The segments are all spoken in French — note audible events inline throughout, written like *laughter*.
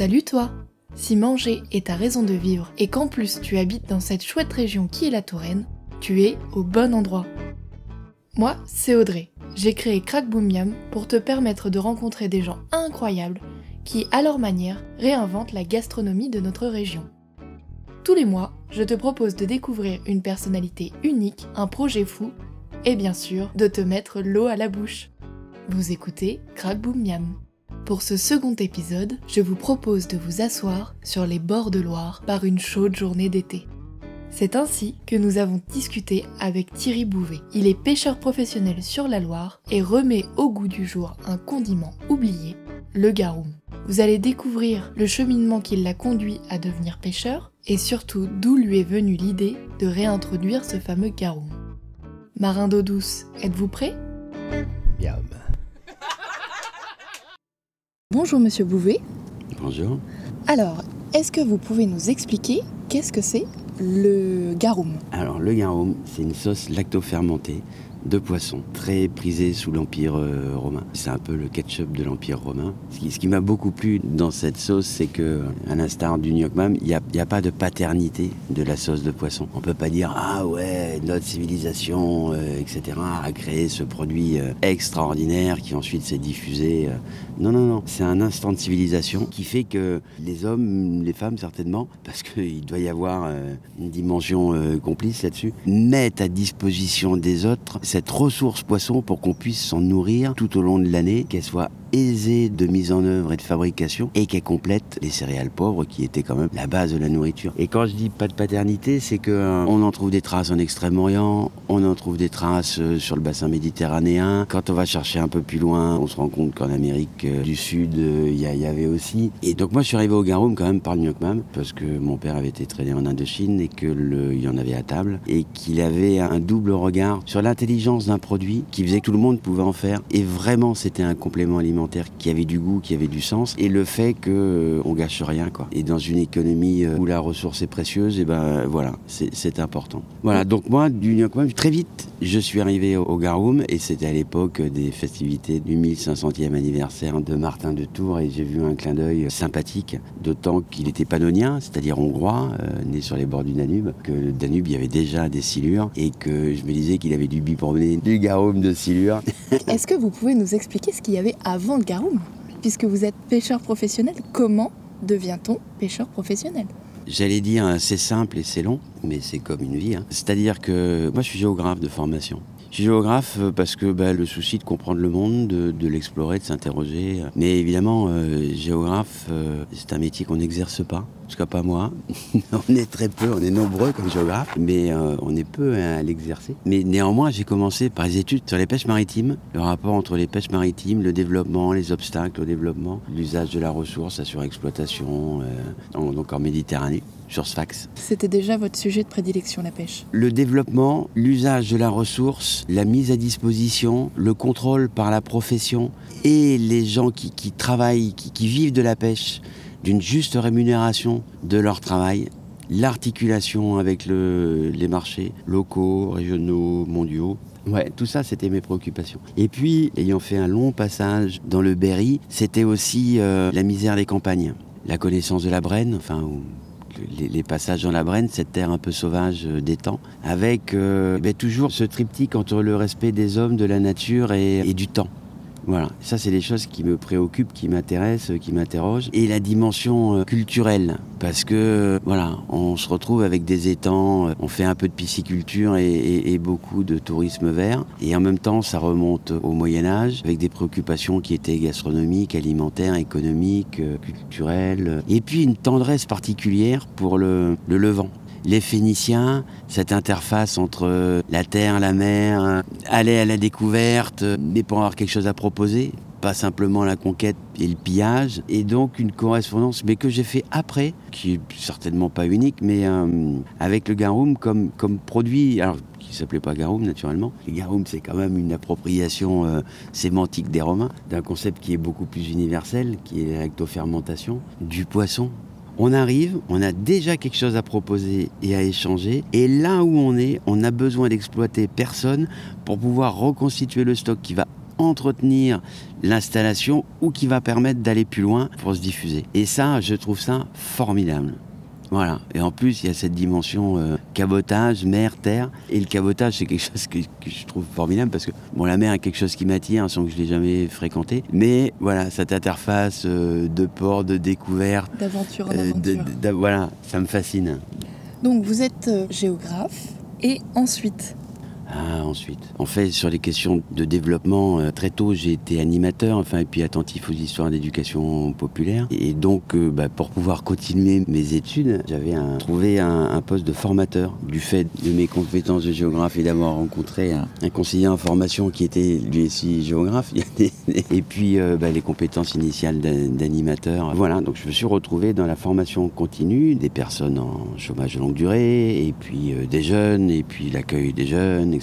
Salut toi Si manger est ta raison de vivre et qu'en plus tu habites dans cette chouette région qui est la Touraine, tu es au bon endroit. Moi, c'est Audrey. J'ai créé Crack Boom pour te permettre de rencontrer des gens incroyables qui, à leur manière, réinventent la gastronomie de notre région. Tous les mois, je te propose de découvrir une personnalité unique, un projet fou et bien sûr de te mettre l'eau à la bouche. Vous écoutez Crack Boom Miam. Pour ce second épisode, je vous propose de vous asseoir sur les bords de Loire par une chaude journée d'été. C'est ainsi que nous avons discuté avec Thierry Bouvet. Il est pêcheur professionnel sur la Loire et remet au goût du jour un condiment oublié, le garum. Vous allez découvrir le cheminement qui l'a conduit à devenir pêcheur et surtout d'où lui est venue l'idée de réintroduire ce fameux garum. Marin d'eau douce, êtes-vous prêt? Bonjour Monsieur Bouvet. Bonjour. Alors, est-ce que vous pouvez nous expliquer qu'est-ce que c'est le garum? Alors, le garum, c'est une sauce lacto-fermentée de poisson, très prisée sous l'Empire euh, romain. C'est un peu le ketchup de l'Empire romain. Ce qui, m'a beaucoup plu dans cette sauce, c'est que, à l'instar du gnocchi, il n'y a, pas de paternité de la sauce de poisson. On peut pas dire ah ouais notre civilisation, euh, etc. a créé ce produit euh, extraordinaire qui ensuite s'est diffusé. Non non non, c'est un instant de civilisation qui fait que les hommes, les femmes certainement, *laughs* parce qu'il doit y avoir une dimension complice là-dessus, mettent à disposition des autres cette ressource poisson pour qu'on puisse s'en nourrir tout au long de l'année, qu'elle soit aisée de mise en œuvre et de fabrication et qu'elle complète les céréales pauvres qui étaient quand même la base de la nourriture. Et quand je dis pas de paternité, c'est que euh, on en trouve des traces en Extrême-Orient, on en trouve des traces euh, sur le bassin méditerranéen. Quand on va chercher un peu plus loin, on se rend compte qu'en Amérique euh, du Sud, il y, avait aussi. Et donc moi je suis arrivé au Garum quand même par le Nyokmam parce que mon père avait été traîné en Indochine et que le, il y en avait à table et qu'il avait un double regard sur l'intelligence d'un produit qui faisait que tout le monde pouvait en faire et vraiment c'était un complément alimentaire qui avait du goût, qui avait du sens et le fait que euh, on gâche rien quoi. Et dans une économie euh, où la ressource est précieuse, et ben voilà, c'est important. Voilà, donc moi du Nyokmam très vite, je suis arrivé au, au Garum et c'était à l'époque des festivités du 1500e anniversaire de Martin de Tours et j'ai vu un clin d'œil sympathique, d'autant qu'il était panonien, c'est-à-dire hongrois, euh, né sur les bords du Danube, que le Danube il y avait déjà des silures et que je me disais qu'il avait dû biberonner du Garum de silures. Est-ce que vous pouvez nous expliquer ce qu'il y avait avant Puisque vous êtes pêcheur professionnel, comment devient-on pêcheur professionnel? J'allais dire euh, c'est simple et c'est long, mais c'est comme une vie. hein. C'est-à-dire que moi je suis géographe de formation. Géographe euh, parce que bah, le souci de comprendre le monde, de, de l'explorer, de s'interroger. Mais évidemment, euh, géographe, euh, c'est un métier qu'on n'exerce pas. En tout cas pas moi. *laughs* on est très peu, on est nombreux comme géographe, mais euh, on est peu à l'exercer. Mais néanmoins, j'ai commencé par les études sur les pêches maritimes, le rapport entre les pêches maritimes, le développement, les obstacles au développement, l'usage de la ressource, la surexploitation, euh, donc en Méditerranée, sur Sfax. C'était déjà votre sujet de prédilection, la pêche. Le développement, l'usage de la ressource, la mise à disposition, le contrôle par la profession et les gens qui, qui travaillent, qui, qui vivent de la pêche, d'une juste rémunération de leur travail, l'articulation avec le- les marchés locaux, régionaux, mondiaux. Ouais, tout ça, c'était mes préoccupations. Et puis, ayant fait un long passage dans le Berry, c'était aussi euh, la misère des campagnes, la connaissance de la Brenne, enfin, les, passages dans la Brenne, cette terre un peu sauvage euh, des temps, avec euh, ben, toujours ce triptyque entre le respect des hommes, de la nature et du temps. Voilà, ça c'est des choses qui me préoccupent, qui m'intéressent, qui m'interrogent. Et la dimension euh, culturelle, parce que euh, voilà, on se retrouve avec des étangs, euh, on fait un peu de pisciculture et, beaucoup de tourisme vert. Et en même temps, ça remonte au Moyen Âge, avec des préoccupations qui étaient gastronomiques, alimentaires, économiques, culturelles. Et puis une tendresse particulière pour le Levant. Les Phéniciens, cette interface entre euh, la terre, la mer, euh, aller à la découverte, euh, mais pour avoir quelque chose à proposer, pas simplement la conquête et le pillage, et donc une correspondance, mais que j'ai fait après, qui est certainement pas unique, mais avec le garum comme, produit, alors qui s'appelait pas garum naturellement. Le garum, c'est quand même une appropriation sémantique des Romains, d'un concept qui est beaucoup plus universel, qui est la lactofermentation, du poisson, on arrive, on a déjà quelque chose à proposer et à échanger. Et là où on est, on a besoin d'exploiter personne pour pouvoir reconstituer le stock qui va entretenir l'installation ou qui va permettre d'aller plus loin pour se diffuser. Et ça, je trouve ça formidable. Voilà. Et en plus, il y a cette dimension euh, cabotage, mer, terre. Et le cabotage, c'est quelque chose que, je trouve formidable parce que, bon, la mer est quelque chose qui m'attire sans que je l'ai jamais fréquenté. Mais voilà, cette interface euh, de port, de découverte. D'aventure en aventure. voilà, ça me fascine. Donc, vous êtes géographe. Et ensuite, ah, ensuite. En fait, sur les questions de développement, euh, très tôt, j'ai été animateur, enfin, et puis attentif aux histoires d'éducation populaire. Et donc, euh, bah, pour pouvoir continuer mes études, j'avais trouvé un, poste de formateur. Du fait de mes compétences de géographe et d'avoir rencontré un, conseiller en formation qui était lui aussi géographe. *laughs* et puis, euh, bah, les compétences initiales d'animateur. Voilà, donc je me suis retrouvé dans la formation continue des personnes en chômage de longue durée, et puis des jeunes, et puis l'accueil des jeunes,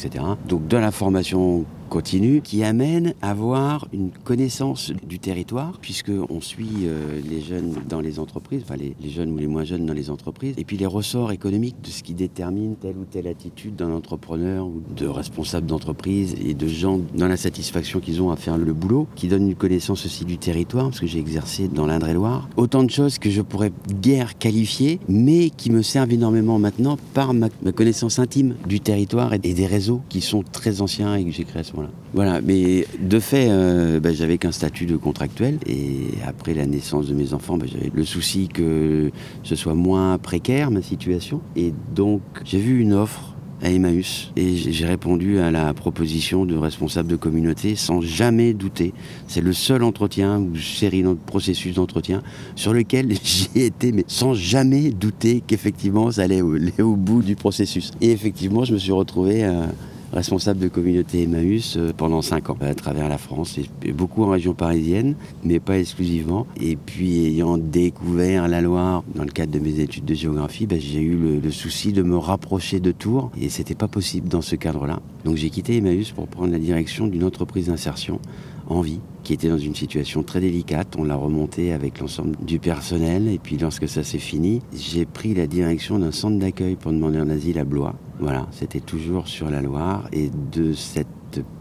donc de la formation continue qui amène à avoir une connaissance du territoire puisqu'on suit euh, les jeunes dans les entreprises, enfin les, jeunes ou les moins jeunes dans les entreprises, et puis les ressorts économiques de ce qui détermine telle ou telle attitude d'un entrepreneur ou de responsable d'entreprise et de gens dans la satisfaction qu'ils ont à faire le boulot, qui donne une connaissance aussi du territoire parce que j'ai exercé dans l'Indre-et-Loire. Autant de choses que je pourrais guère qualifier, mais qui me servent énormément maintenant par ma, connaissance intime du territoire et, des réseaux qui sont très anciens et que j'ai créés à ce voilà. mais de fait, euh, bah, j'avais qu'un statut de contractuel. Et après la naissance de mes enfants, bah, j'avais le souci que ce soit moins précaire ma situation. Et donc, j'ai vu une offre à Emmaüs et j'ai répondu à la proposition de responsable de communauté sans jamais douter. C'est le seul entretien ou série de processus d'entretien sur lequel *laughs* j'ai été, mais sans jamais douter qu'effectivement ça allait *laughs* au, bout du processus. Et effectivement, je me suis retrouvé. Euh, responsable de communauté Emmaüs euh, pendant 5 ans à travers la France, et beaucoup en région parisienne, mais pas exclusivement. Et puis ayant découvert la Loire dans le cadre de mes études de géographie, ben, j'ai eu le, souci de me rapprocher de Tours, et c'était pas possible dans ce cadre-là. Donc j'ai quitté Emmaüs pour prendre la direction d'une entreprise d'insertion en vie qui était dans une situation très délicate. On l'a remonté avec l'ensemble du personnel. Et puis lorsque ça s'est fini, j'ai pris la direction d'un centre d'accueil pour demander un asile à Blois. Voilà, c'était toujours sur la Loire. Et de cette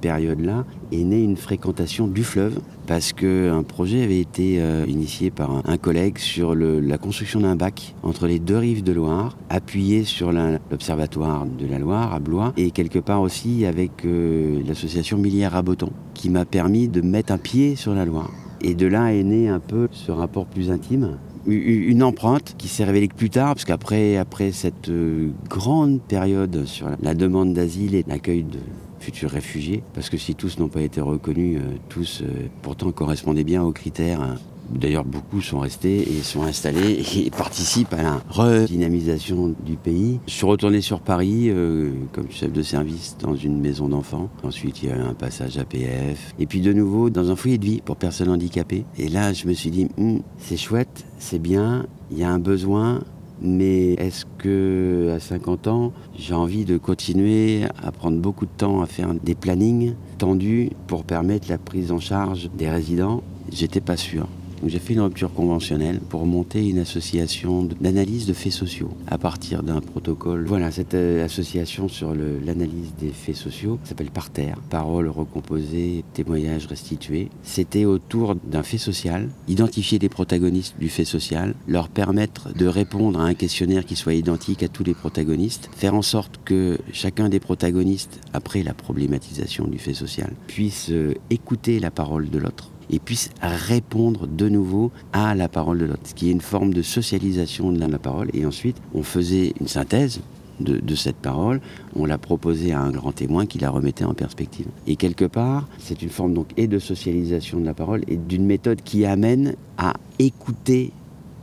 période-là est née une fréquentation du fleuve parce qu'un projet avait été euh, initié par un, collègue sur la construction d'un bac entre les deux rives de Loire, appuyé sur l'observatoire de la Loire à Blois et quelque part aussi avec euh, l'association Millière à Boton qui m'a permis de mettre un pied sur la Loire. Et de là est né un peu ce rapport plus intime une empreinte qui s'est révélée plus tard, parce qu'après après cette euh, grande période sur la demande d'asile et l'accueil de futurs réfugiés, parce que si tous n'ont pas été reconnus, euh, tous euh, pourtant correspondaient bien aux critères. D'ailleurs, beaucoup sont restés et sont installés et participent à la redynamisation du pays. Je suis retourné sur Paris euh, comme chef de service dans une maison d'enfants. Ensuite, il y a eu un passage APF. Et puis de nouveau dans un foyer de vie pour personnes handicapées. Et là, je me suis dit, hum, c'est chouette, c'est bien, il y a un besoin, mais est-ce que à 50 ans, j'ai envie de continuer à prendre beaucoup de temps à faire des plannings tendus pour permettre la prise en charge des résidents? J'étais pas sûr j'ai fait une rupture conventionnelle pour monter une association d'analyse de faits sociaux à partir d'un protocole. Voilà, cette euh, association sur l'analyse des faits sociaux s'appelle Parterre, paroles recomposées, témoignages restitués. C'était autour d'un fait social, identifier les protagonistes du fait social, leur permettre de répondre à un questionnaire qui soit identique à tous les protagonistes, faire en sorte que chacun des protagonistes, après la problématisation du fait social, puisse euh, écouter la parole de l'autre et puisse répondre de nouveau à la parole de l'autre, ce qui est une forme de socialisation de la parole. Et ensuite, on faisait une synthèse de, cette parole, on l'a proposée à un grand témoin qui la remettait en perspective. Et quelque part, c'est une forme donc et de socialisation de la parole et d'une méthode qui amène à écouter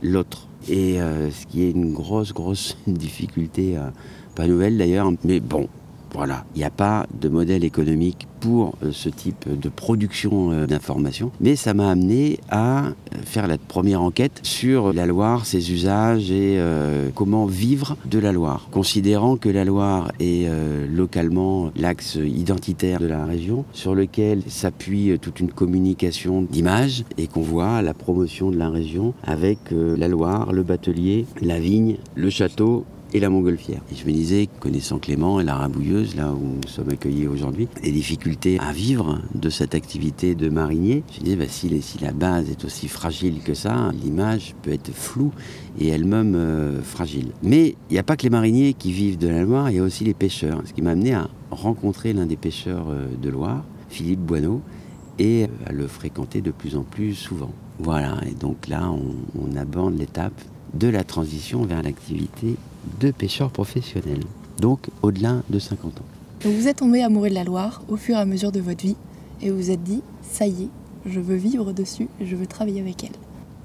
l'autre. Et euh, ce qui est une grosse, grosse *laughs* difficulté, euh, pas nouvelle d'ailleurs, mais bon, voilà, il n'y a pas de modèle économique pour euh, ce type de production euh, d'informations, mais ça m'a amené à euh, faire la première enquête sur la Loire, ses usages et comment vivre de la Loire, considérant que la Loire est localement l'axe identitaire de la région sur lequel s'appuie toute une communication d'images et qu'on voit la promotion de la région avec la Loire, le batelier, la vigne, le château et la montgolfière. Et je me disais, connaissant Clément et la rabouilleuse, là où nous sommes accueillis aujourd'hui, les difficultés à vivre de cette activité de marinier, je me disais, bah, si, la base est aussi fragile que ça, l'image peut être floue et elle-même euh, fragile. Mais il n'y a pas que les mariniers qui vivent de la Loire, il y a aussi les pêcheurs. Ce qui m'a amené à rencontrer l'un des pêcheurs euh, de Loire, Philippe Boineau, et à le fréquenter de plus en plus souvent. Voilà, et donc là, on aborde l'étape de la transition vers l'activité de pêcheur professionnel, donc au-delà de 50 ans. Donc vous êtes tombé amoureux de la Loire au fur et à mesure de votre vie, et vous vous êtes dit, ça y est, je veux vivre dessus, je veux travailler avec elle.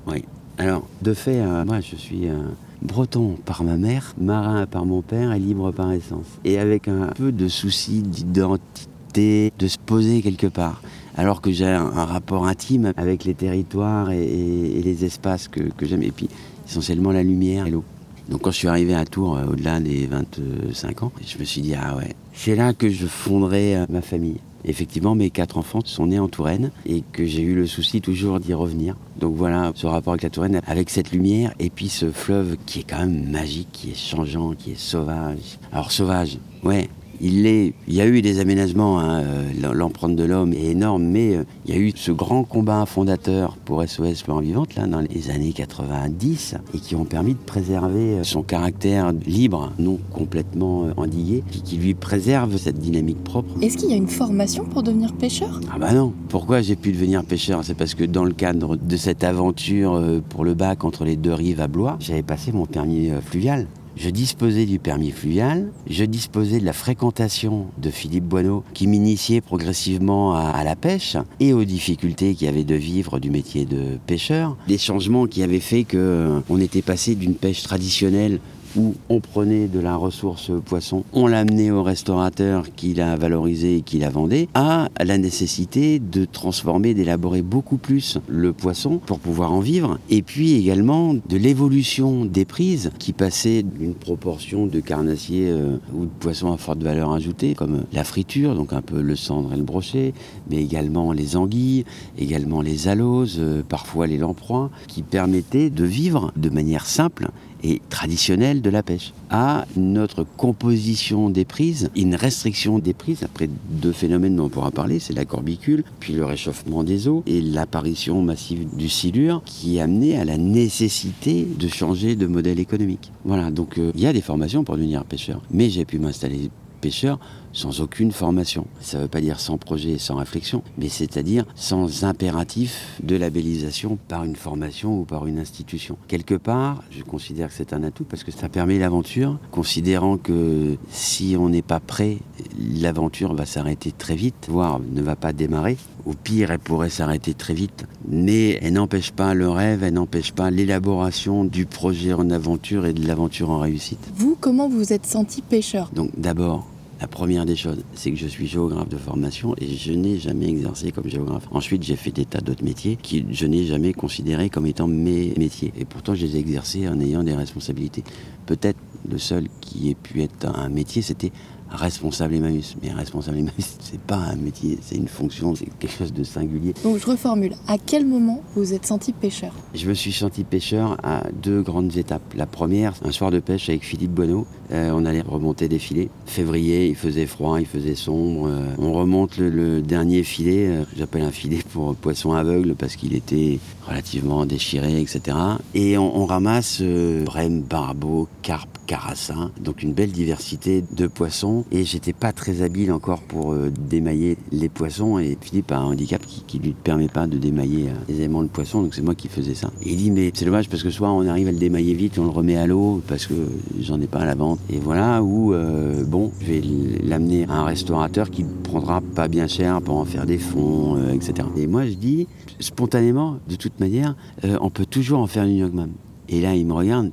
Oui, alors de fait, euh, moi je suis un breton par ma mère, marin par mon père et libre par essence. Et avec un peu de souci d'identité, de se poser quelque part alors que j'ai un, rapport intime avec les territoires et, les espaces que, j'aime, et puis essentiellement la lumière et l'eau. Donc quand je suis arrivé à Tours, euh, au-delà des 25 ans, je me suis dit, ah ouais, c'est là que je fonderai euh, ma famille. Effectivement, mes quatre enfants sont nés en Touraine et que j'ai eu le souci toujours d'y revenir. Donc voilà, ce rapport avec la Touraine, avec cette lumière et puis ce fleuve qui est quand même magique, qui est changeant, qui est sauvage. Alors sauvage, ouais, il, est, il y a eu des aménagements, hein, euh, l'empreinte de l'homme est énorme, mais euh, il y a eu ce grand combat fondateur pour SOS Plan Vivante là, dans les années 90 et qui ont permis de préserver euh, son caractère libre, non complètement endigué, qui, qui lui préserve cette dynamique propre. Est-ce qu'il y a une formation pour devenir pêcheur? Ah bah non. Pourquoi j'ai pu devenir pêcheur? C'est parce que dans le cadre de cette aventure pour le bac entre les deux rives à Blois, j'avais passé mon permis fluvial je disposais du permis fluvial, je disposais de la fréquentation de Philippe Boineau qui m'initiait progressivement à, la pêche et aux difficultés qu'il y avait de vivre du métier de pêcheur. Des changements qui avaient fait qu'on euh, était passé d'une pêche traditionnelle où on prenait de la ressource poisson, on l'amenait au restaurateur qui la valorisait et qui la vendait, à la nécessité de transformer, d'élaborer beaucoup plus le poisson pour pouvoir en vivre, et puis également de l'évolution des prises qui passaient d'une proportion de carnassiers euh, ou de poissons à forte valeur ajoutée, comme la friture, donc un peu le cendre et le brochet, mais également les anguilles, également les aloses, euh, parfois les lamproies, qui permettaient de vivre de manière simple et traditionnelle de la pêche, à notre composition des prises, une restriction des prises, après deux phénomènes dont on pourra parler, c'est la corbicule, puis le réchauffement des eaux et l'apparition massive du silure qui a amené à la nécessité de changer de modèle économique. Voilà, donc euh, il y a des formations pour devenir pêcheur, mais j'ai pu m'installer pêcheur sans aucune formation. Ça ne veut pas dire sans projet et sans réflexion, mais c'est-à-dire sans impératif de labellisation par une formation ou par une institution. Quelque part, je considère que c'est un atout parce que ça permet l'aventure, considérant que si on n'est pas prêt, l'aventure va s'arrêter très vite, voire ne va pas démarrer. Au pire, elle pourrait s'arrêter très vite, mais elle n'empêche pas le rêve, elle n'empêche pas l'élaboration du projet en aventure et de l'aventure en réussite. Vous, comment vous vous êtes senti pêcheur? Donc d'abord, la première des choses, c'est que je suis géographe de formation et je n'ai jamais exercé comme géographe. Ensuite, j'ai fait des tas d'autres métiers qui je n'ai jamais considérés comme étant mes métiers. Et pourtant, je les ai exercés en ayant des responsabilités. Peut-être le seul qui ait pu être un métier, c'était responsable Emmaüs. Mais responsable Emmaüs, *laughs* c'est pas un métier, c'est une fonction, c'est quelque chose de singulier. Donc je reformule. À quel moment vous êtes senti pêcheur? Je me suis senti pêcheur à deux grandes étapes. La première, un soir de pêche avec Philippe Boineau. Euh, on allait remonter des filets. Février, il faisait froid, il faisait sombre. Euh, on remonte le, dernier filet, euh, j'appelle un filet pour poisson aveugle parce qu'il était relativement déchiré, etc. Et on, ramasse brème, barbeau, carpe, carassin. Donc une belle diversité de poissons. Et j'étais pas très habile encore pour démailler les poissons. Et Philippe a un handicap qui, ne lui permet pas de démailler aisément le poisson. Donc c'est moi qui faisais ça. Et il dit mais c'est dommage parce que soit on arrive à le démailler vite on le remet à l'eau parce que j'en ai pas à la vente. Et voilà où euh, bon je vais l'amener à un restaurateur qui prendra pas bien cher pour en faire des fonds, etc. Et moi je dis spontanément de toute manière on peut toujours en faire une yogman. Et là il me regarde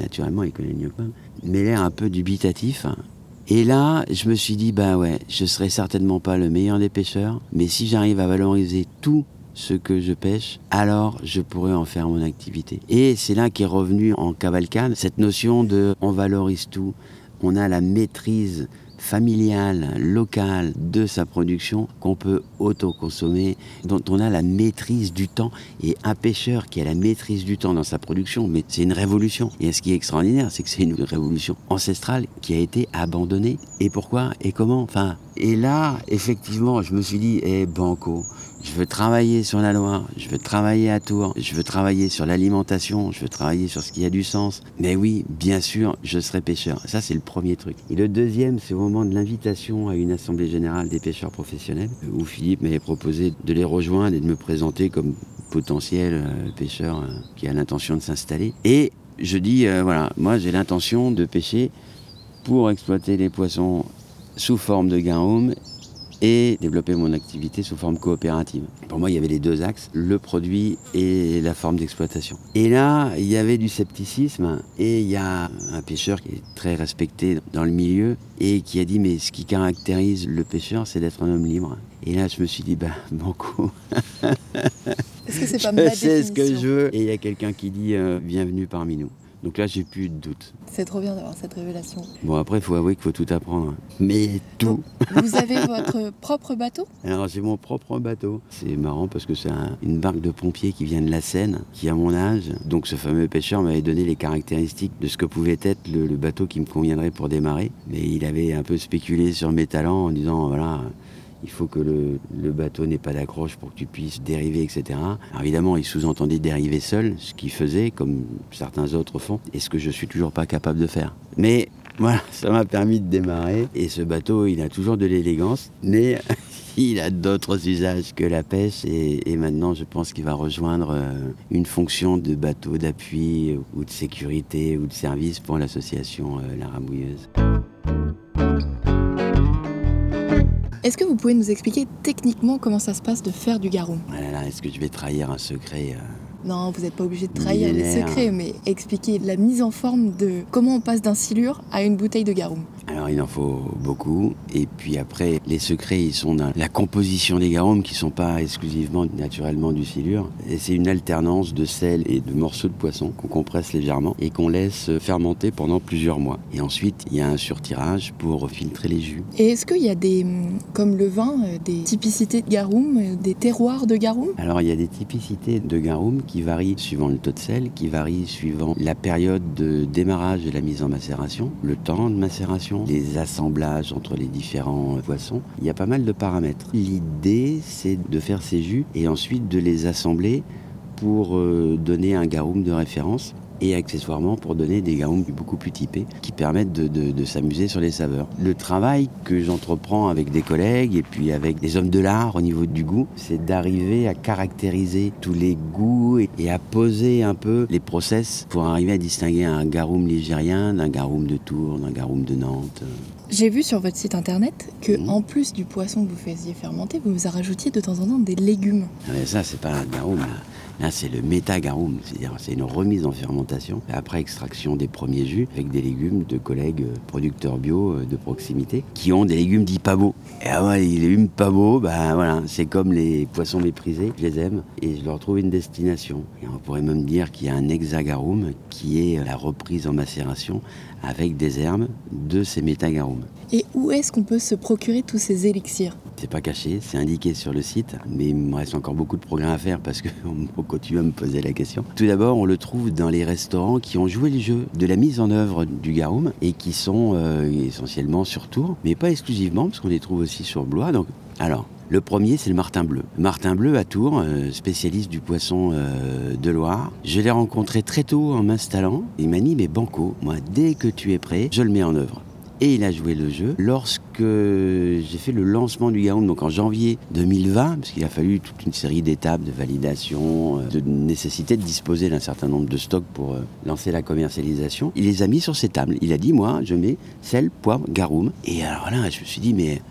naturellement, il connaît que moi, mais l'air un peu dubitatif. Et là, je me suis dit, bah ouais, je serai certainement pas le meilleur des pêcheurs, mais si j'arrive à valoriser tout ce que je pêche, alors je pourrais en faire mon activité. Et c'est là qu'est revenu en cavalcade cette notion de on valorise tout, on a la maîtrise familiale, locale de sa production qu'on peut auto-consommer, dont on a la maîtrise du temps. Et un pêcheur qui a la maîtrise du temps dans sa production, mais c'est une révolution. Et ce qui est extraordinaire, c'est que c'est une révolution ancestrale qui a été abandonnée. Et pourquoi? Et comment? Enfin, et là, effectivement, je me suis dit, eh, banco, je veux travailler sur la Loire, je veux travailler à Tours, je veux travailler sur l'alimentation, je veux travailler sur ce qui a du sens. Mais oui, bien sûr, je serai pêcheur. Ça, c'est le premier truc. Et le deuxième, c'est au moment de l'invitation à une assemblée générale des pêcheurs professionnels, où Philippe m'avait proposé de les rejoindre et de me présenter comme potentiel euh, pêcheur euh, qui a l'intention de s'installer. Et je dis, euh, voilà, moi j'ai l'intention de pêcher pour exploiter les poissons sous forme de garum et développer mon activité sous forme coopérative. Pour moi, il y avait les deux axes, le produit et la forme d'exploitation. Et là, il y avait du scepticisme et il y a un pêcheur qui est très respecté dans le milieu et qui a dit mais ce qui caractérise le pêcheur, c'est d'être un homme libre. Et là, je me suis dit, bah, *laughs* banco. Est-ce que c'est *laughs* pas je ma sais ce que je veux. Et il y a quelqu'un qui dit, euh, bienvenue parmi nous. Donc là, j'ai plus de doute. C'est trop bien d'avoir cette révélation. Bon, après, il faut avouer qu'il faut tout apprendre. Mais tout. Vous avez votre propre bateau? Alors j'ai mon propre bateau. C'est marrant parce que c'est un- une barque de pompiers qui vient de la Seine, qui a mon âge. Donc ce fameux pêcheur m'avait donné les caractéristiques de ce que pouvait être le, le bateau qui me conviendrait pour démarrer. Mais il avait un peu spéculé sur mes talents en disant voilà. Il faut que le, bateau n'ait pas d'accroche pour que tu puisses dériver, etc. Alors évidemment, il sous-entendait dériver seul, ce qu'il faisait, comme certains autres font, et ce que je suis toujours pas capable de faire. Mais voilà, *laughs* ça m'a permis de démarrer. Et ce bateau, il a toujours de l'élégance, mais *laughs* il a d'autres usages que la pêche. Et, maintenant, je pense qu'il va rejoindre euh, une fonction de bateau d'appui ou de sécurité ou de service pour l'association euh, La Rabouilleuse. Est-ce que vous pouvez nous expliquer techniquement comment ça se passe de faire du garum Ah là là, est-ce que je vais trahir un secret euh, Non, vous n'êtes pas obligé de trahir les secrets, mais expliquer la mise en forme de comment on passe d'un silure à une bouteille de garum. Alors il en faut beaucoup. Et puis après, les secrets, ils sont dans la composition des garums qui sont pas exclusivement naturellement du silure. Et c'est une alternance de sel et de morceaux de poisson qu'on compresse légèrement et qu'on laisse fermenter pendant plusieurs mois. Et ensuite, il y a un surtirage pour filtrer les jus. Et est-ce qu'il y a des, hum, comme le vin, euh, des typicités de garum, euh, des terroirs de garum? Alors il y a des typicités de garum qui varient suivant le taux de sel, qui varient suivant la période de démarrage de la mise en macération, le temps de macération, les assemblages entre les différents poissons. Il y a pas mal de paramètres. L'idée c'est de faire ces jus et ensuite de les assembler pour euh, donner un garum de référence et accessoirement pour donner des garums beaucoup plus typés qui permettent de, de- de s'amuser sur les saveurs. Le travail que j'entreprends avec des collègues et puis avec des hommes de l'art au niveau du goût, c'est d'arriver à caractériser tous les goûts et, et à poser un peu les process pour arriver à distinguer un garum ligérien d'un garum de Tours, d'un garum de Nantes. J'ai vu sur votre site internet que, Mhm. en plus du poisson que vous faisiez fermenter, vous nous rajoutiez de temps en temps des légumes. Ah, mais ça, c'est pas un garum, là. Là, c'est le méta-garum, c'est-à-dire c'est une remise en fermentation après extraction des premiers jus avec des légumes de collègues euh, producteurs bio euh, de proximité qui ont des légumes dits pas beaux. Et ah ouais, les légumes pas beaux, ben voilà, c'est comme les poissons méprisés, je les aime et je leur trouve une destination. On pourrait même dire qu'il y a un hexagarum qui est la reprise en macération avec des herbes de ces métagarums. Et où est-ce qu'on peut se procurer tous ces élixirs? C'est pas caché, c'est indiqué sur le site, mais il me reste encore beaucoup de progrès à faire parce qu'on continue à me poser la question. Tout d'abord, on le trouve dans les restaurants qui ont joué le jeu de la mise en œuvre du garum et qui sont euh, essentiellement sur Tours, mais pas exclusivement parce qu'on les trouve aussi sur Blois. Donc, alors. Le premier, c'est le martin bleu. Le martin bleu à Tours, euh, spécialiste du poisson euh, de Loire. Je l'ai rencontré très tôt en m'installant. Il m'a dit, mais Banco, moi, dès que tu es prêt, je le mets en œuvre. Et il a joué le jeu lorsque j'ai fait le lancement du Garum, donc en janvier 2020, parce qu'il a fallu toute une série d'étapes de validation, euh, de nécessité de disposer d'un certain nombre de stocks pour lancer la commercialisation. Il les a mis sur ses tables. Il a dit, moi, je mets sel, poivre, Garum. Et alors là, je me suis dit, mais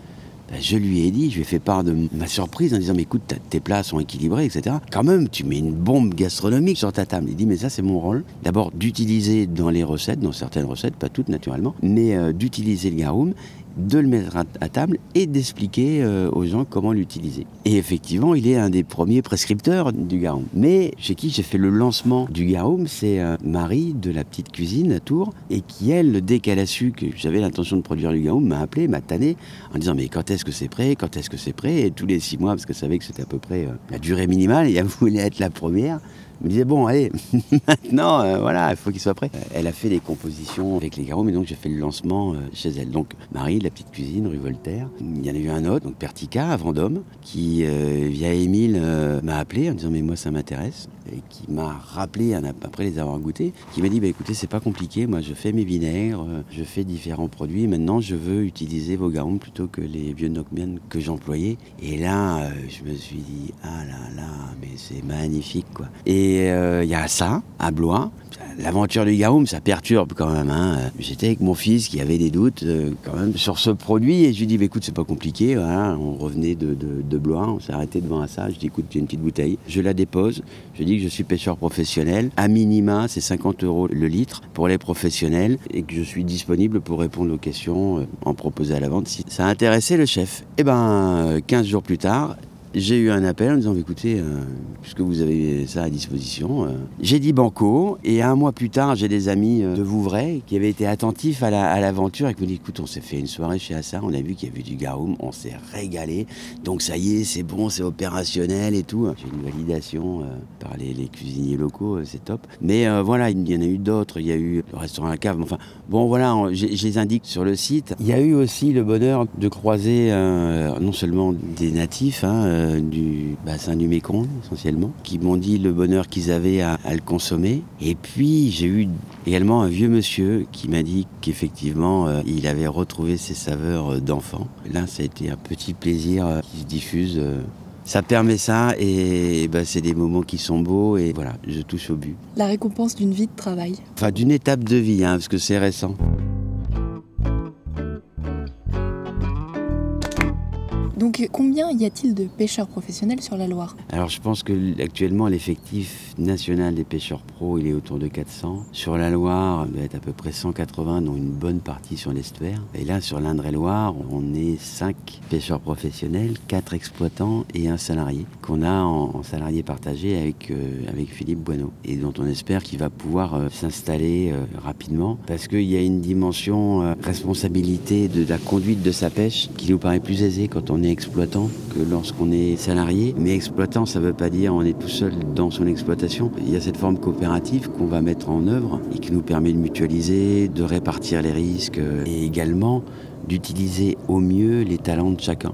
je lui ai dit, je lui ai fait part de ma surprise en disant Mais écoute, tes plats sont équilibrés, etc. Quand même, tu mets une bombe gastronomique sur ta table. Il dit Mais ça, c'est mon rôle. D'abord, d'utiliser dans les recettes, dans certaines recettes, pas toutes naturellement, mais euh, d'utiliser le garum, de le mettre à, table et d'expliquer euh, aux gens comment l'utiliser. Et effectivement, il est un des premiers prescripteurs du garum. Mais chez qui j'ai fait le lancement du garum, c'est euh, Marie de la petite cuisine à Tours, et qui, elle, dès qu'elle a su que j'avais l'intention de produire du garum, m'a appelé, m'a tanné, en disant mais quand est-ce que c'est prêt? Quand est-ce que c'est prêt? Et tous les six mois, parce qu'elle savait que c'était à peu près euh, la durée minimale, et elle voulait être la première me disait bon allez *laughs* maintenant euh, voilà il faut qu'il soit prêt. Elle a fait des compositions avec les garrots mais donc j'ai fait le lancement euh, chez elle. Donc Marie la petite cuisine rue Voltaire. Il y en a eu un autre donc Pertica à Vendôme qui euh, via Émile m'a appelé en disant mais moi ça m'intéresse et qui m'a rappelé après les avoir goûtés qui m'a dit bah écoutez c'est pas compliqué moi je fais mes vinaigres je fais différents produits maintenant je veux utiliser vos garons plutôt que les vieux Nockman que j'employais et là je me suis dit ah là là mais c'est magnifique quoi et et euh, il y a ça, à Blois. L'aventure du Garum, ça perturbe quand même. Hein. J'étais avec mon fils qui avait des doutes euh, quand même sur ce produit et je lui dis bah, écoute, c'est pas compliqué. On revenait de, Blois, on s'est arrêté devant ça. Je dis écoute, j'ai une petite bouteille. Je la dépose. Je dis que je suis pêcheur professionnel. À minima, c'est 50 euros le litre pour les professionnels et que je suis disponible pour répondre aux questions euh, en proposer à la vente si ça a intéressé le chef. Et eh ben, 15 jours plus tard, j'ai eu un appel en disant écoutez, euh, puisque vous avez ça à disposition, euh, j'ai dit banco. Et un mois plus tard, j'ai des amis euh, de Vouvray qui avaient été attentifs à l'aventure et qui m'ont dit écoute, on s'est fait une soirée chez Assar, on a vu qu'il y avait du garum, on s'est régalé. Donc ça y est, c'est bon, c'est opérationnel et tout. J'ai une validation par les, cuisiniers locaux, c'est top. Mais voilà, il y en a eu d'autres. Il y a eu le restaurant à la cave. Enfin, bon, voilà, je les indique sur le site. Il y a eu aussi le bonheur de croiser non seulement des natifs, hein, euh, du bassin du Mékong essentiellement, qui m'ont dit le bonheur qu'ils avaient à, le consommer. Et puis j'ai eu également un vieux monsieur qui m'a dit qu'effectivement euh, il avait retrouvé ses saveurs euh, d'enfant. Là ça a été un petit plaisir qui se diffuse. ça permet ça et bah, c'est des moments qui sont beaux et voilà, je touche au but. La récompense d'une vie de travail. Enfin d'une étape de vie, hein, parce que c'est récent. Donc combien y a-t-il de pêcheurs professionnels sur la Loire? Alors je pense que actuellement l'effectif national des pêcheurs pros il est autour de 400. Sur la Loire, il doit être à peu près 180 dont une bonne partie sur l'estuaire. Et là sur l'Indre-et-Loire, on est 5 pêcheurs professionnels, 4 exploitants et un salarié qu'on a en, salarié partagé avec, euh, avec Philippe Boineau et dont on espère qu'il va pouvoir euh, s'installer euh, rapidement parce qu'il y a une dimension responsabilité de la conduite de sa pêche qui nous paraît plus aisée quand on est exploitant que lorsqu'on est salarié. Mais exploitant, ça ne veut pas dire on est tout seul dans son exploitation. Il y a cette forme coopérative qu'on va mettre en œuvre et qui nous permet de mutualiser, de répartir les risques et également d'utiliser au mieux les talents de chacun.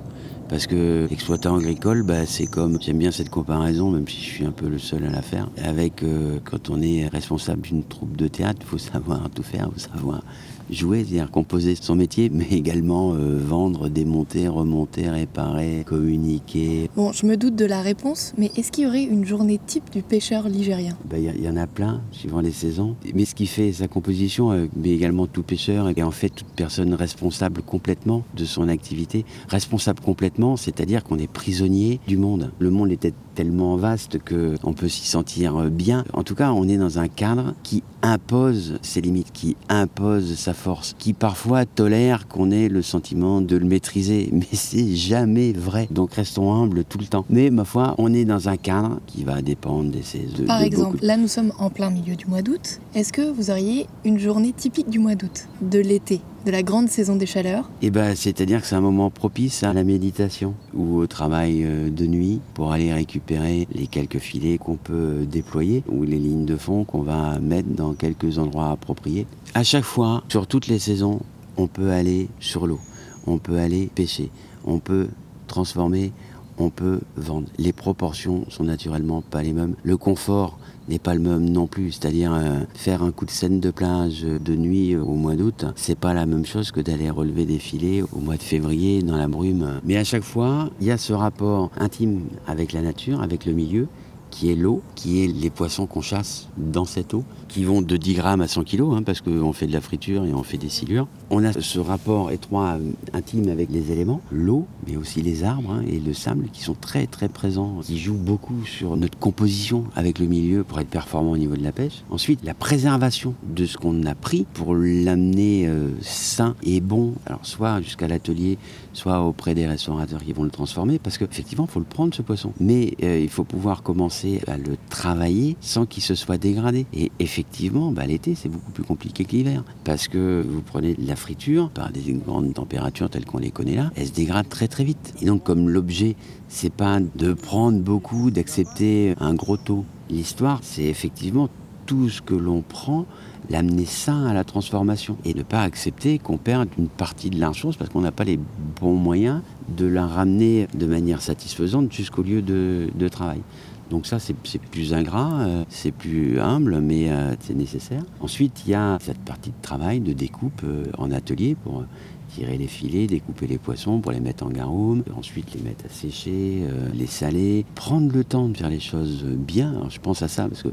Parce que l'exploitant agricole, bah, c'est comme, j'aime bien cette comparaison, même si je suis un peu le seul à la faire, avec euh, quand on est responsable d'une troupe de théâtre, il faut savoir tout faire, il faut savoir jouer, c'est-à-dire composer son métier, *laughs* mais également euh, vendre, démonter, remonter, réparer, communiquer. Bon, je me doute de la réponse, mais est-ce qu'il y aurait une journée type du pêcheur ligérien? Ben, Il y, en a plein, suivant les saisons. Mais ce qui fait sa composition, euh, mais également tout pêcheur, et en fait toute personne responsable complètement de son activité. Responsable complètement, c'est-à-dire qu'on est prisonnier du monde. Le monde était tellement vaste qu'on peut s'y sentir bien. En tout cas, on est dans un cadre qui impose ses limites, qui impose sa force, qui parfois tolère qu'on ait le sentiment de le maîtriser, *laughs* mais c'est jamais vrai. Donc restons humbles tout le temps. Mais ma foi, on est dans un cadre qui va dépendre des saisons. Par exemple, là nous sommes en plein milieu du mois d'août. Est-ce que vous auriez une journée typique du mois d'août, de l'été? De la grande saison des chaleurs Eh ben, c'est-à-dire que c'est un moment propice à la méditation ou au travail euh, de nuit pour aller récupérer les quelques filets qu'on peut déployer ou les lignes de fond qu'on va mettre dans quelques endroits appropriés. À chaque fois, sur toutes les saisons, on peut aller sur l'eau, on peut aller pêcher, on peut transformer, on peut vendre. Les proportions sont naturellement pas les mêmes. Le confort n'est pas le même non plus. C'est-à-dire euh, faire un coup de scène de plage de nuit au mois d'août, c'est pas la même chose que d'aller relever des filets au mois de février dans la brume. Mais à chaque fois, il y a ce rapport intime avec la nature, avec le milieu, qui est l'eau, qui est les poissons qu'on chasse dans cette eau, qui vont de 10 grammes à 100 kilos, hein, parce qu'on fait de la friture et on fait des silures. On a ce rapport étroit, intime avec les éléments, l'eau, mais aussi les arbres hein, et le sable, qui sont très très présents, qui jouent beaucoup sur notre composition avec le milieu pour être performant au niveau de la pêche. Ensuite, la préservation de ce qu'on a pris pour l'amener euh, sain et bon, alors soit jusqu'à l'atelier, soit auprès des restaurateurs qui vont le transformer, parce qu'effectivement, il faut le prendre ce poisson. Mais euh, il faut pouvoir commencer à le travailler sans qu'il se soit dégradé. Et effectivement, bah, l'été, c'est beaucoup plus compliqué que l'hiver, parce que vous prenez la friture, par des grandes températures telles qu'on les connaît là, elle se dégrade très très vite. Et donc, comme l'objet, c'est pas de prendre beaucoup, d'accepter un gros taux. L'histoire, c'est effectivement tout ce que l'on prend l'amener sain à la transformation et ne pas accepter qu'on perde une partie de la parce qu'on n'a pas les bons moyens de la ramener de manière satisfaisante jusqu'au lieu de, travail. Donc ça, c'est plus ingrat, euh, c'est plus humble, mais euh, c'est nécessaire. Ensuite, il y a cette partie de travail, de découpe euh, en atelier pour tirer les filets, découper les poissons pour les mettre en garum, ensuite les mettre à sécher, les saler, prendre le temps de faire les choses bien. je pense à ça parce que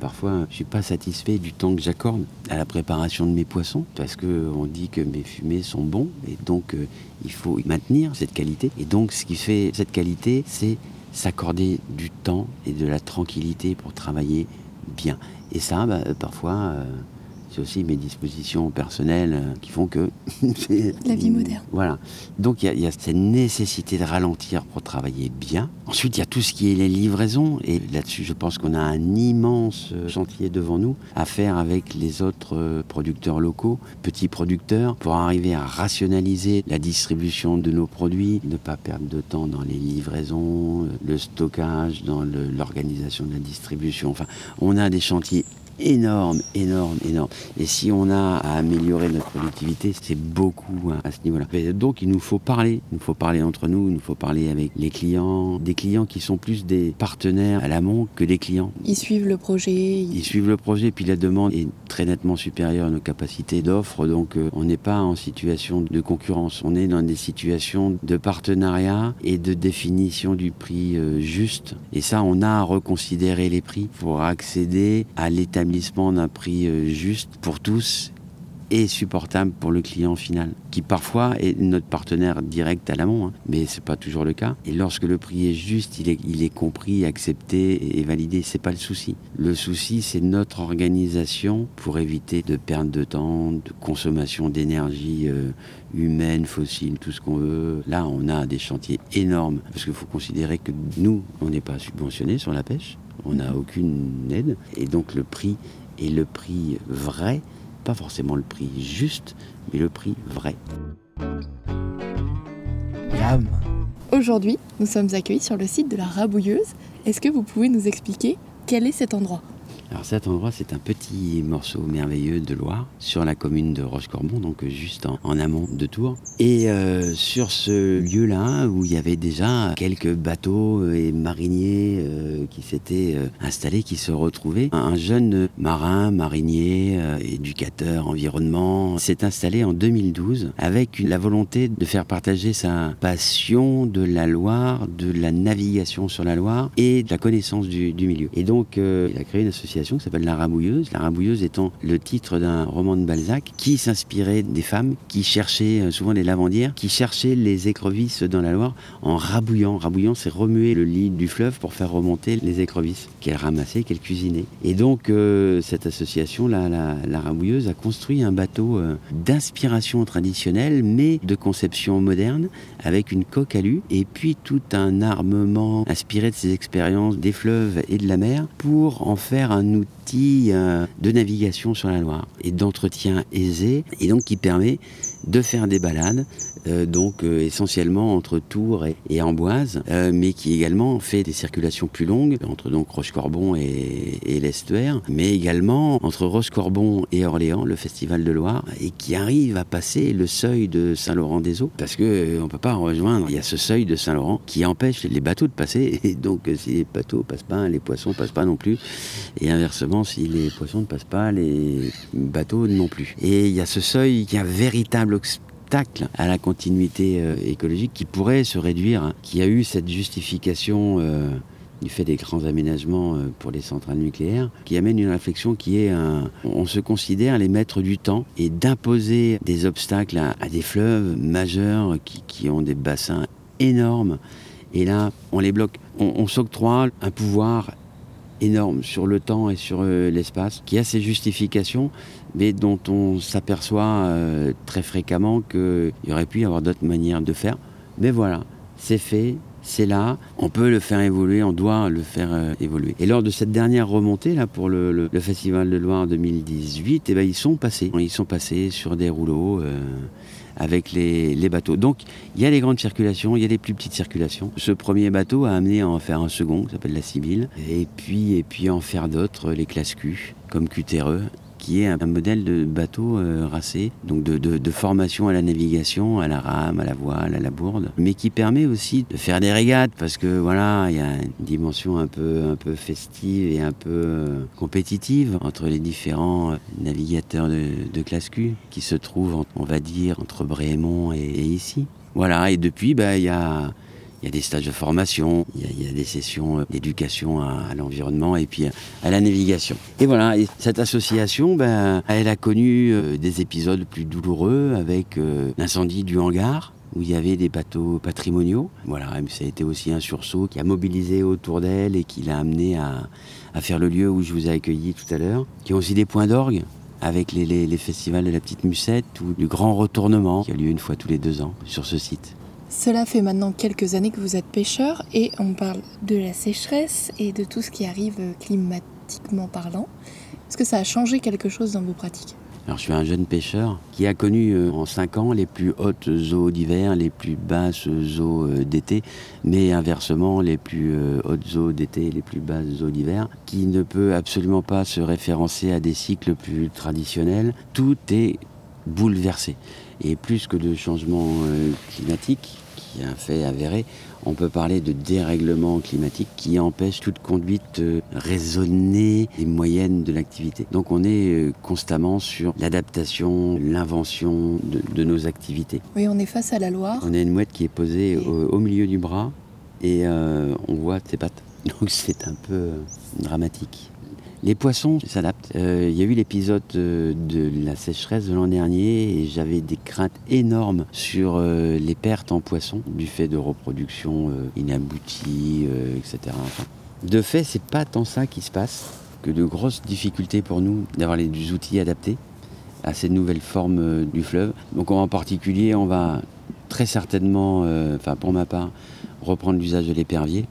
Parfois, je ne suis pas satisfait du temps que j'accorde à la préparation de mes poissons, parce qu'on dit que mes fumées sont bons, et donc euh, il faut maintenir cette qualité. Et donc, ce qui fait cette qualité, c'est s'accorder du temps et de la tranquillité pour travailler bien. Et ça, bah, parfois, euh, c'est aussi mes dispositions personnelles euh, qui font que... *laughs* La vie moderne. Voilà. Donc il y, a cette nécessité de ralentir pour travailler bien. Ensuite, il y a tout ce qui est les livraisons. Et là-dessus, je pense qu'on a un immense euh, chantier devant nous à faire avec les autres euh, producteurs locaux, petits producteurs, pour arriver à rationaliser la distribution de nos produits, ne pas perdre de temps dans les livraisons, le stockage, dans l'organisation de la distribution. Enfin, on a des chantiers énorme, énorme, énorme. Et si on a à améliorer notre productivité, c'est beaucoup hein, à ce niveau-là. Donc il nous faut parler, il nous faut parler entre nous, il nous faut parler avec les clients, des clients qui sont plus des partenaires à l'amont que des clients. Ils suivent le projet. Ils... suivent le projet, puis la demande est très nettement supérieure à nos capacités d'offre, donc euh, on n'est pas en situation de concurrence, on est dans des situations de partenariat et de définition du prix euh, juste. Et ça, on a à reconsidérer les prix pour accéder à l'état d'un prix euh, juste pour tous et supportable pour le client final, qui parfois est notre partenaire direct à l'amont, hein, mais c'est pas toujours le cas. Et lorsque le prix est juste, il est, compris, accepté et validé. C'est pas le souci. Le souci, c'est notre organisation pour éviter de perdre de temps, de consommation d'énergie euh, humaine, fossile, tout ce qu'on veut. Là, on a des chantiers énormes parce qu'il faut considérer que nous, on n'est pas subventionné sur la pêche on n'a aucune aide. Et donc le prix est le prix vrai, pas forcément le prix juste, mais le prix vrai. Aujourd'hui, nous sommes accueillis sur le site de la Rabouilleuse. Est-ce que vous pouvez nous expliquer quel est cet endroit? Alors cet endroit, c'est un petit morceau merveilleux de Loire, sur la commune de Rochecorbon, donc juste en, amont de Tours. Et euh, sur ce lieu-là, où il y avait déjà quelques bateaux et mariniers euh, qui s'étaient euh, installés, qui se retrouvaient, un jeune marin, marinier, éducateur, environnement, s'est installé en 2012 avec la volonté de faire partager sa passion de la Loire, de la navigation sur la Loire et de la connaissance du, du milieu. Et donc, il a créé une association qui s'appelle La Rabouilleuse. La Rabouilleuse étant le titre d'un roman de Balzac qui s'inspirait des femmes qui cherchaient, euh, souvent les lavandières, qui cherchaient les écrevisses dans la Loire en rabouillant. Rabouillant, c'est remuer le lit du fleuve pour faire remonter les écrevisses qu'elle ramassait, qu'elle cuisinait. Et donc, euh, cette association, la, la, Rabouilleuse, a construit un bateau euh, d'inspiration traditionnelle, mais de conception moderne, avec une coque alu et puis tout un armement inspiré de ses expériences des fleuves et de la mer pour en faire un outil euh, de navigation sur la Loire et d'entretien aisé, et donc qui permet de faire des balades, euh, donc euh, essentiellement entre Tours et, Amboise, mais qui également fait des circulations plus longues entre donc Rochecorbon et, et l'Estuaire, mais également entre Rochecorbon et Orléans, le Festival de Loire, et qui arrive à passer le seuil de Saint-Laurent-des-Eaux, parce que on peut pas rejoindre. Il y a ce seuil de Saint-Laurent qui empêche les bateaux de passer, *laughs* et donc si les bateaux passent pas, les poissons passent pas non plus, et inversement, si les poissons ne passent pas, les bateaux non plus. Et il y a ce seuil qui est un véritable obstacle à la continuité euh, écologique qui pourrait se réduire, hein, qui a eu cette justification euh, du fait des grands aménagements euh, pour les centrales nucléaires, qui amène une réflexion qui est un, on se considère les maîtres du temps et d'imposer des obstacles à, des fleuves majeurs qui, ont des bassins énormes. Et là, on les bloque. On, s'octroie un pouvoir énorme sur le temps et sur l'espace, qui a ses justifications, mais dont on s'aperçoit euh, très fréquemment qu'il y aurait pu y avoir d'autres manières de faire. Mais voilà, c'est fait, c'est là, on peut le faire évoluer, on doit le faire euh, évoluer. Et lors de cette dernière remontée là pour le, Festival de Loire 2018, eh ben, ils sont passés. Ils sont passés sur des rouleaux. Euh, avec les, bateaux. Donc il y a les grandes circulations, il y a les plus petites circulations. Ce premier bateau a amené à en faire un second qui s'appelle la Sibylle, et puis, et puis en faire d'autres, les classes Q, comme QTRE, qui est un modèle de bateau euh, racé, donc de, formation à la navigation, à la rame, à la voile, à la bourde, mais qui permet aussi de faire des régates parce que voilà, il y a une dimension un peu, un peu festive et un peu euh, compétitive entre les différents navigateurs de, classe Q qui se trouvent, on va dire, entre Brémont et, ici. Voilà, et depuis, bah, il y a y a des stages de formation, il y a, des sessions euh, d'éducation à, l'environnement et puis à, la navigation. Et voilà, et cette association, ben, elle a connu euh, des épisodes plus douloureux avec euh, l'incendie du hangar où il y avait des bateaux patrimoniaux. Voilà, ça a été aussi un sursaut qui a mobilisé autour d'elle et qui l'a amené à, faire le lieu où je vous ai accueilli tout à l'heure. Qui ont aussi des points d'orgue avec les, festivals de la Petite Musette ou du Grand Retournement qui a lieu une fois tous les deux ans sur ce site. Cela fait maintenant quelques années que vous êtes pêcheur et on parle de la sécheresse et de tout ce qui arrive climatiquement parlant. Est-ce que ça a changé quelque chose dans vos pratiques? Alors, je suis un jeune pêcheur qui a connu euh, en 5 ans les plus hautes eaux d'hiver, les plus basses eaux euh, d'été, mais inversement les plus euh, hautes eaux d'été et les plus basses eaux d'hiver, qui ne peut absolument pas se référencer à des cycles plus traditionnels. Tout est bouleversé. Et plus que de changement euh, climatique, qui est un fait avéré, on peut parler de dérèglement climatique qui empêche toute conduite euh, raisonnée et moyenne de l'activité. Donc on est euh, constamment sur l'adaptation, l'invention de, nos activités. Oui, on est face à la Loire. On a une mouette qui est posée au, milieu du bras et on voit ses pattes. *laughs* Donc c'est un peu dramatique. Les poissons s'adaptent. Euh, il y a eu l'épisode euh, de la sécheresse de l'an dernier et j'avais des craintes énormes sur euh, les pertes en poissons du fait de reproduction inaboutie, etc. de fait, c'est pas tant ça qui se passe que de grosses difficultés pour nous d'avoir des outils adaptés à ces nouvelles formes du fleuve. Donc en particulier, on va très certainement, enfin pour ma part, reprendre l'usage de l'épervier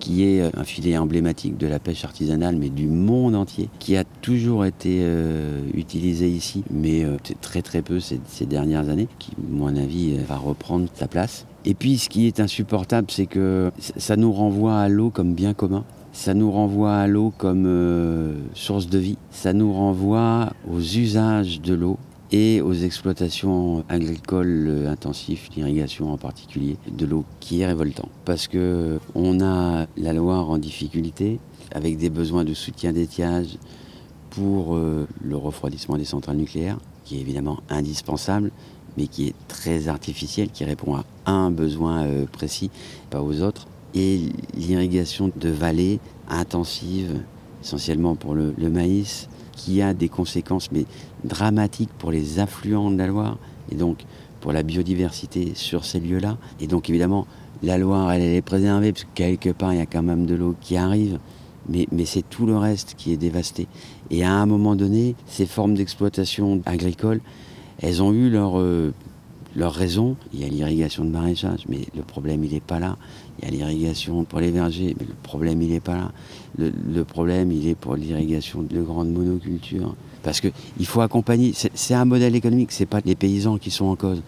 qui est euh, un filet emblématique de la pêche artisanale, mais du monde entier, qui a toujours été euh, utilisé ici, mais euh, très très peu ces, dernières années, qui, à mon avis, va reprendre sa place. Et puis, ce qui est insupportable, c'est que ça nous renvoie à l'eau comme bien commun. Ça nous renvoie à l'eau comme source de vie. Ça nous renvoie aux usages de l'eau et aux exploitations agricoles euh, intensives, l'irrigation en particulier, de l'eau qui est révoltant. Parce que on a la Loire en difficulté, avec des besoins de soutien d'étiage pour euh, le refroidissement des centrales nucléaires, qui est évidemment indispensable, mais qui est très artificiel, qui répond à un besoin euh, précis, pas aux autres. Et l'irrigation de vallées intensives, essentiellement pour le maïs, qui a des conséquences mais dramatiques pour les affluents de la Loire et donc pour la biodiversité sur ces lieux-là. Et donc évidemment, la Loire, elle, est préservée parce que quelque part, il y a quand même de l'eau qui arrive. Mais, mais c'est tout le reste qui est dévasté. Et à un moment donné, ces formes d'exploitation agricole, elles ont eu leur, euh, leur raison. Il y a l'irrigation de maraîchage, mais le problème, il n'est pas là. Il y a l'irrigation pour les vergers, mais le problème, il n'est pas là. Le, problème, il est pour l'irrigation de grandes monocultures. Parce qu'il faut accompagner. C'est un modèle économique, ce n'est pas les paysans qui sont en cause.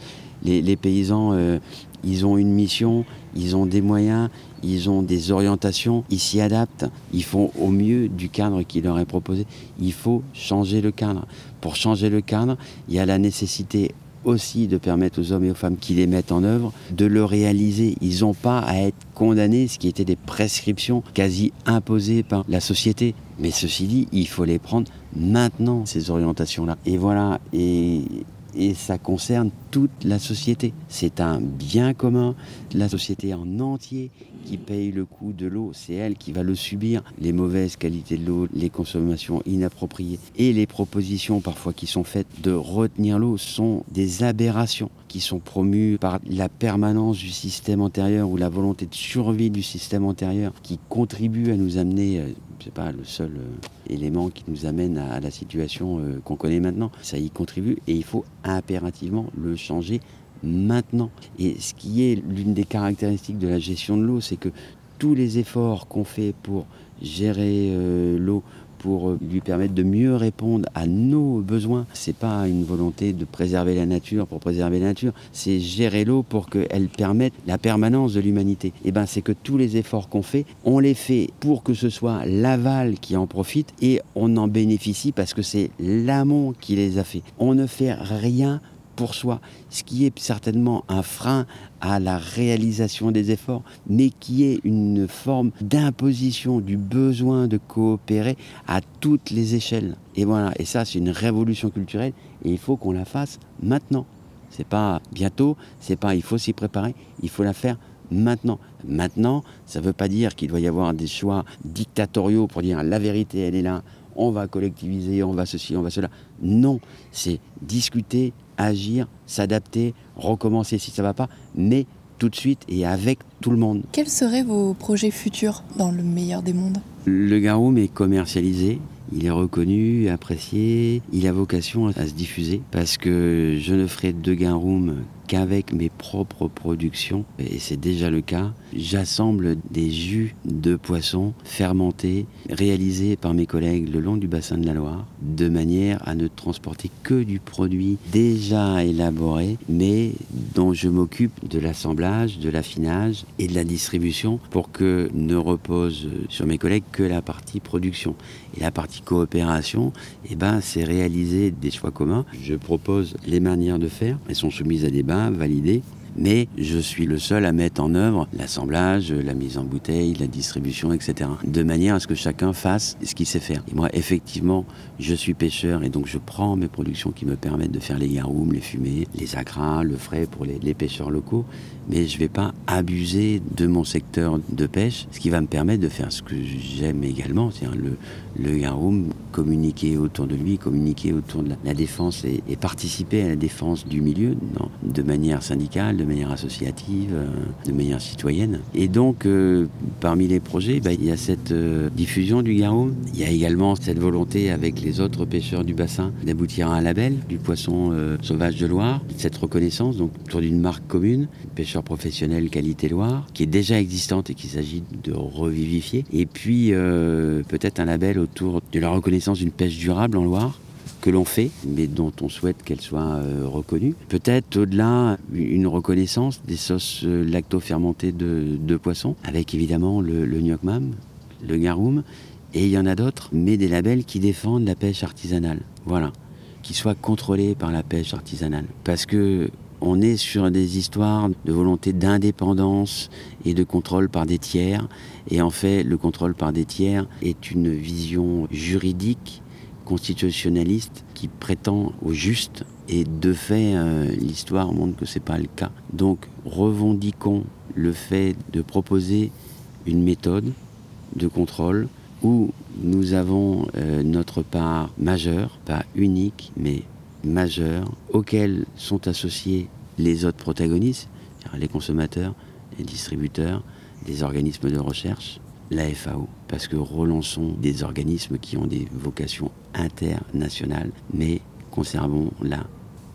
Les, paysans, euh, ils ont une mission, ils ont des moyens, ils ont des orientations, ils s'y adaptent, ils font au mieux du cadre qui leur est proposé. Il faut changer le cadre. Pour changer le cadre, il y a la nécessité aussi de permettre aux hommes et aux femmes qui les mettent en œuvre de le réaliser. Ils n'ont pas à être condamnés, ce qui était des prescriptions quasi imposées par la société. Mais ceci dit, il faut les prendre maintenant, ces orientations-là. Et voilà, et et ça concerne toute la société. C'est un bien commun, la société en entier qui paye le coût de l'eau, c'est elle qui va le subir, les mauvaises qualités de l'eau, les consommations inappropriées et les propositions parfois qui sont faites de retenir l'eau sont des aberrations qui sont promues par la permanence du système antérieur ou la volonté de survie du système antérieur qui contribue à nous amener euh, c'est pas le seul euh, élément qui nous amène à, la situation euh, qu'on connaît maintenant. Ça y contribue et il faut impérativement le changer maintenant. Et ce qui est l'une des caractéristiques de la gestion de l'eau, c'est que tous les efforts qu'on fait pour gérer euh, l'eau, pour euh, lui permettre de mieux répondre à nos besoins. C'est pas une volonté de préserver la nature pour préserver la nature, c'est gérer l'eau pour qu'elle permette la permanence de l'humanité. Et eh ben c'est que tous les efforts qu'on fait, on les fait pour que ce soit l'aval qui en profite et on en bénéficie parce que c'est l'amont qui les a fait. On ne fait rien pour soi, ce qui est certainement un frein à la réalisation des efforts, mais qui est une forme d'imposition du besoin de coopérer à toutes les échelles. Et voilà, et ça c'est une révolution culturelle et il faut qu'on la fasse maintenant. C'est pas bientôt, c'est pas il faut s'y préparer, il faut la faire maintenant. Maintenant, ça ne veut pas dire qu'il doit y avoir des choix dictatoriaux pour dire la vérité elle est là, on va collectiviser, on va ceci, on va cela. Non, c'est discuter, agir, s'adapter, recommencer si ça ne va pas, mais tout de suite et avec tout le monde. Quels seraient vos projets futurs dans le meilleur des mondes? Le Garoum est commercialisé, il est reconnu, apprécié, il a vocation à se diffuser parce que je ne ferai de Garoum qu'avec mes propres productions, et c'est déjà le cas, j'assemble des jus de poissons fermentés, réalisés par mes collègues le long du bassin de la Loire, de manière à ne transporter que du produit déjà élaboré, mais dont je m'occupe de l'assemblage, de l'affinage et de la distribution pour que ne repose sur mes collègues que la partie production. Et la partie coopération, eh ben, c'est réaliser des choix communs. Je propose les manières de faire, elles sont soumises à débat validé, mais je suis le seul à mettre en œuvre l'assemblage, la mise en bouteille, la distribution, etc. De manière à ce que chacun fasse ce qu'il sait faire. Et moi, effectivement, je suis pêcheur et donc je prends mes productions qui me permettent de faire les garoums, les fumées, les agras, le frais pour les, pêcheurs locaux, mais je ne vais pas abuser de mon secteur de pêche, ce qui va me permettre de faire ce que j'aime également, c'est-à-dire le, le communiquer autour de lui, communiquer autour de la, défense et, participer à la défense du milieu de manière syndicale, de manière associative, euh, de manière citoyenne. Et donc, euh, parmi les projets, bah, il y a cette euh, diffusion du garoum. Il y a également cette volonté avec les autres pêcheurs du bassin d'aboutir à un label du poisson sauvage de Loire, cette reconnaissance donc autour d'une marque commune, pêcheur professionnel qualité Loire, qui est déjà existante et qu'il s'agit de revivifier. Et puis peut-être un label autour de la reconnaissance d'une pêche durable en Loire que l'on fait, mais dont on souhaite qu'elle soit euh, reconnue. Peut-être au-delà une reconnaissance des sauces euh, lacto-fermentées de, poissons, avec évidemment le, le le garoum, et il y en a d'autres, mais des labels qui défendent la pêche artisanale. Voilà, qui soient contrôlés par la pêche artisanale. Parce que on est sur des histoires de volonté d'indépendance et de contrôle par des tiers. Et en fait, le contrôle par des tiers est une vision juridique, constitutionnaliste, qui prétend au juste. Et de fait, euh, l'histoire montre que ce n'est pas le cas. Donc, revendiquons le fait de proposer une méthode de contrôle où nous avons euh, notre part majeure, pas unique, mais majeurs auxquels sont associés les autres protagonistes, les consommateurs, les distributeurs, les organismes de recherche, la FAO, parce que relançons des organismes qui ont des vocations internationales, mais conservons la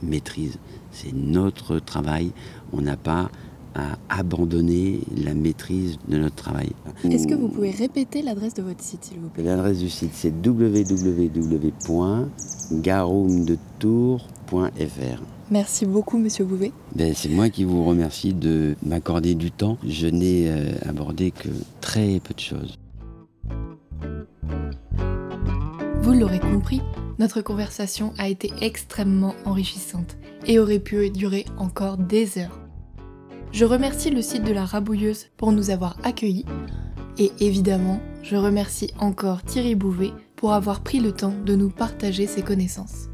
maîtrise. C'est notre travail. On n'a pas à abandonner la maîtrise de notre travail. Est-ce que vous pouvez répéter l'adresse de votre site, s'il vous plaît? L'adresse du site, c'est www.garoumdetour.fr. Merci beaucoup, Monsieur Bouvet. Ben, c'est moi qui vous remercie de m'accorder du temps. Je n'ai euh, abordé que très peu de choses. Vous l'aurez compris, notre conversation a été extrêmement enrichissante et aurait pu durer encore des heures. Je remercie le site de la Rabouilleuse pour nous avoir accueillis et évidemment, je remercie encore Thierry Bouvet pour avoir pris le temps de nous partager ses connaissances.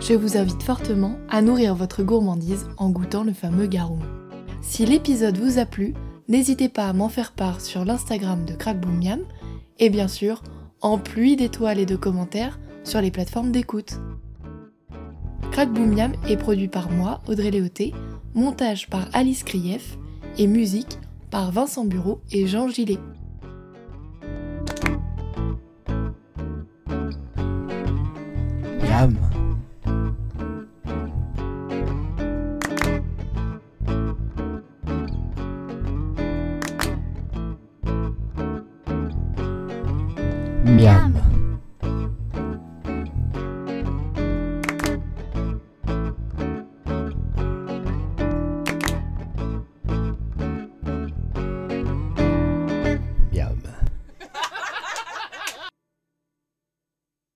Je vous invite fortement à nourrir votre gourmandise en goûtant le fameux garum. Si l'épisode vous a plu, n'hésitez pas à m'en faire part sur l'Instagram de Crack Boom Miam et bien sûr en pluie d'étoiles et de commentaires sur les plateformes d'écoute. Crack Boom Miam est produit par moi, Audrey Léoté, montage par Alice Krief et musique par Vincent Bureau et Jean Gillet.